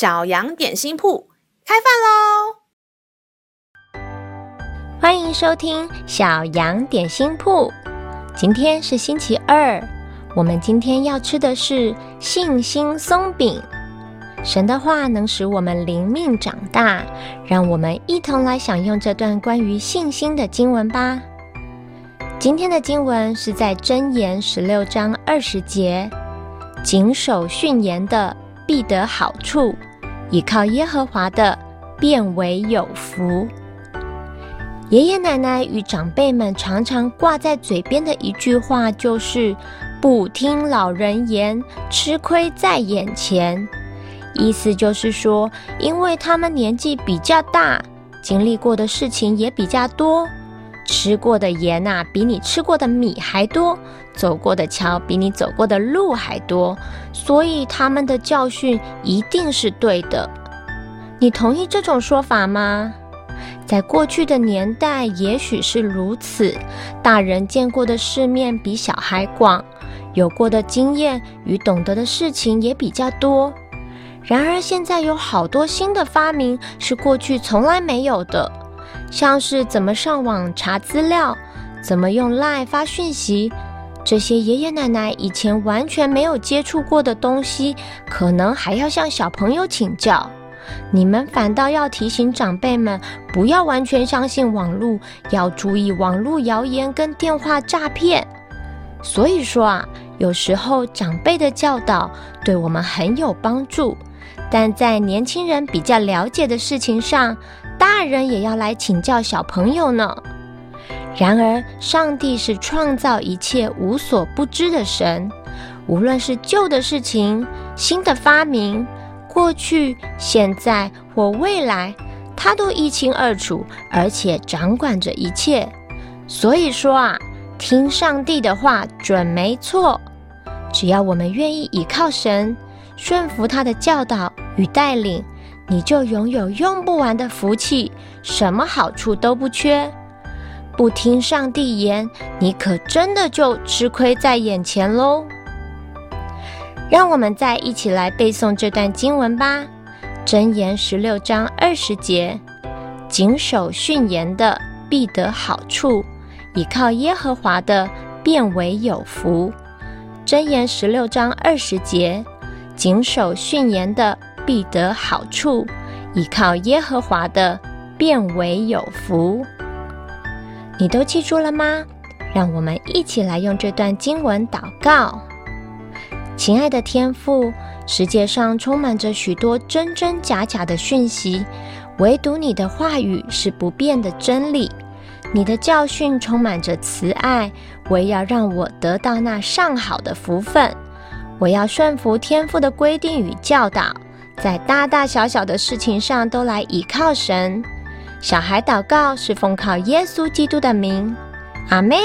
小羊点心铺开饭喽！欢迎收听小羊点心铺。今天是星期二，我们今天要吃的是信心松饼。神的话能使我们灵命长大，让我们一同来享用这段关于信心的经文吧。今天的经文是在箴言十六章二十节：“谨守训言的必得好处，倚靠耶和华的变为有福。”爷爷奶奶与长辈们常常挂在嘴边的一句话就是：“不听老人言，吃亏在眼前。”意思就是说，因为他们年纪比较大，经历过的事情也比较多，吃过的盐啊，比你吃过的米还多，走过的桥比你走过的路还多，所以他们的教训一定是对的。你同意这种说法吗？在过去的年代，也许是如此，大人见过的世面比小孩广，有过的经验与懂得的事情也比较多。然而，现在有好多新的发明是过去从来没有的，像是怎么上网查资料，怎么用 LINE 发讯息，这些爷爷奶奶以前完全没有接触过的东西，可能还要向小朋友请教。你们反倒要提醒长辈们，不要完全相信网络，要注意网络谣言跟电话诈骗。所以说啊，有时候长辈的教导对我们很有帮助。但在年轻人比较了解的事情上，大人也要来请教小朋友呢。然而，上帝是创造一切无所不知的神，无论是旧的事情、新的发明、过去、现在或未来，他都一清二楚，而且掌管着一切。所以说啊，听上帝的话准没错。只要我们愿意依靠神，顺服他的教导与带领，你就拥有用不完的福气，什么好处都不缺。不听上帝言，你可真的就吃亏在眼前喽。让我们再一起来背诵这段经文吧，《箴言》十六章二十节：谨守训言的必得好处，倚靠耶和华的变为有福。《箴言》十六章二十节。谨守训言的必得好处，依靠耶和华的变为有福。你都记住了吗？让我们一起来用这段经文祷告。亲爱的天父，世界上充满着许多真真假假的讯息，唯独你的话语是不变的真理。你的教训充满着慈爱，为要让我得到那上好的福分。我要顺服天父的规定与教导，在大大小小的事情上都来倚靠神。小孩祷告是奉靠耶稣基督的名，阿门。